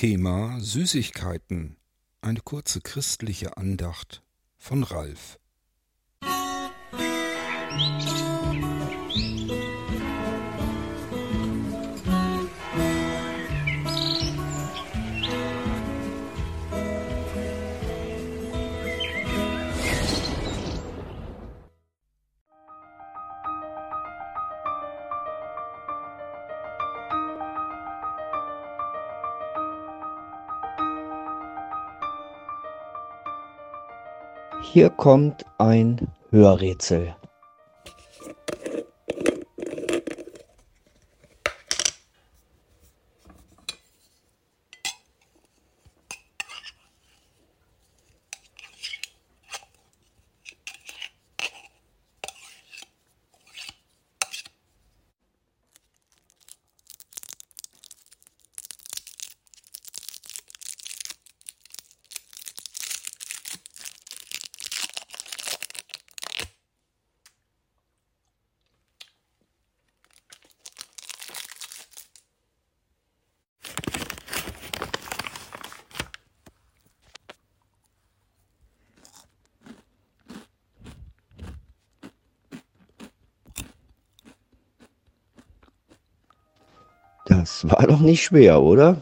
Thema Süßigkeiten. Eine kurze christliche Andacht von Ralf. Hier kommt ein Hörrätsel. Das war doch nicht schwer, oder?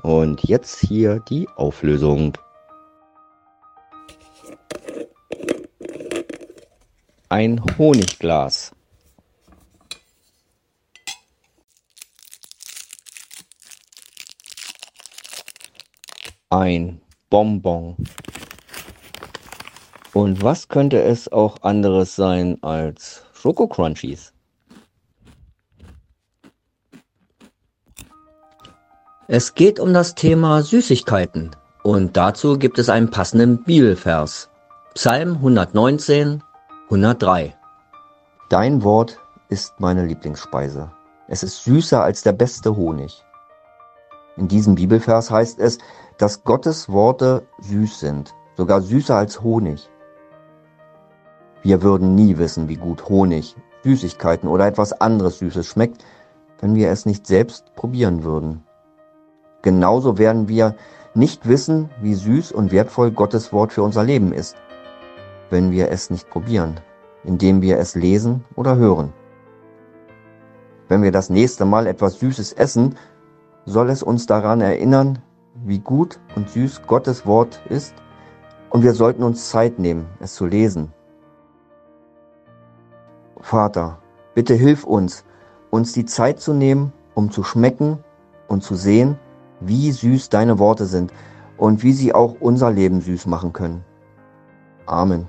Und jetzt hier die Auflösung. Ein Honigglas. Ein Bonbon. Und was könnte es auch anderes sein als Schokocrunchies? Es geht um das Thema Süßigkeiten und dazu gibt es einen passenden Bibelvers. Psalm 119, 103. Dein Wort ist meine Lieblingsspeise. Es ist süßer als der beste Honig. In diesem Bibelvers heißt es, dass Gottes Worte süß sind, sogar süßer als Honig. Wir würden nie wissen, wie gut Honig, Süßigkeiten oder etwas anderes Süßes schmeckt, wenn wir es nicht selbst probieren würden. Genauso werden wir nicht wissen, wie süß und wertvoll Gottes Wort für unser Leben ist, wenn wir es nicht probieren, indem wir es lesen oder hören. Wenn wir das nächste Mal etwas Süßes essen, soll es uns daran erinnern, wie gut und süß Gottes Wort ist, und wir sollten uns Zeit nehmen, es zu lesen. Vater, bitte hilf uns, uns die Zeit zu nehmen, um zu schmecken und zu sehen, wie süß deine Worte sind und wie sie auch unser Leben süß machen können. Amen.